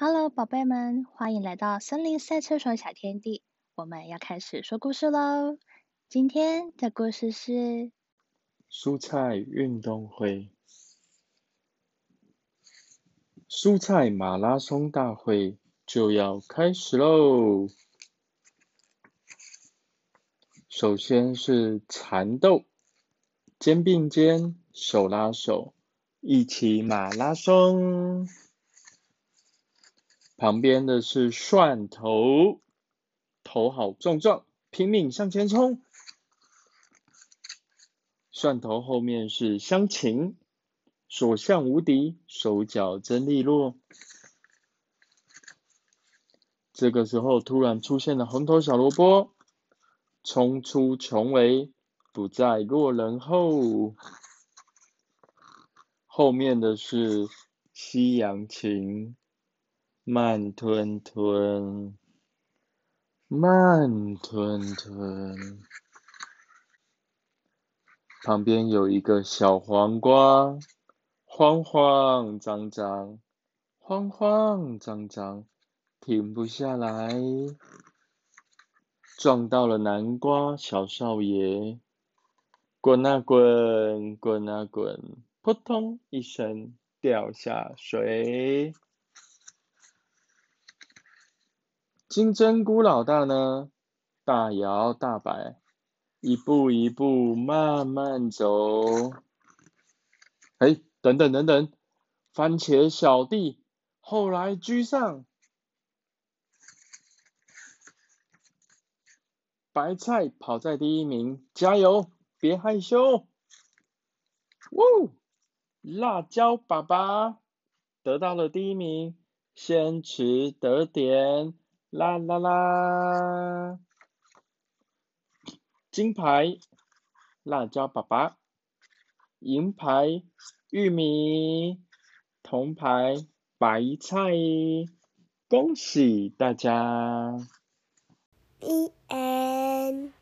Hello，宝贝们，欢迎来到森林赛车手小天地。我们要开始说故事喽。今天的故事是蔬菜运动会，蔬菜马拉松大会就要开始喽。首先是蚕豆，肩并肩，手拉手，一起马拉松。旁边的是蒜头，头好壮壮，拼命向前冲。蒜头后面是香芹，所向无敌，手脚真利落。这个时候突然出现了红头小萝卜，冲出重围，不再落人后。后面的是西洋芹。慢吞吞，慢吞吞。旁边有一个小黄瓜，慌慌张张，慌慌张张，停不下来，撞到了南瓜小少爷，滚啊滚，滚啊滚，扑通一声掉下水。金针菇老大呢？大摇大摆，一步一步慢慢走。哎，等等等等，番茄小弟后来居上，白菜跑在第一名，加油，别害羞。呜，辣椒爸爸得到了第一名，先吃得点。啦啦啦！金牌辣椒爸爸，银牌玉米，铜牌白菜，恭喜大家！！E N。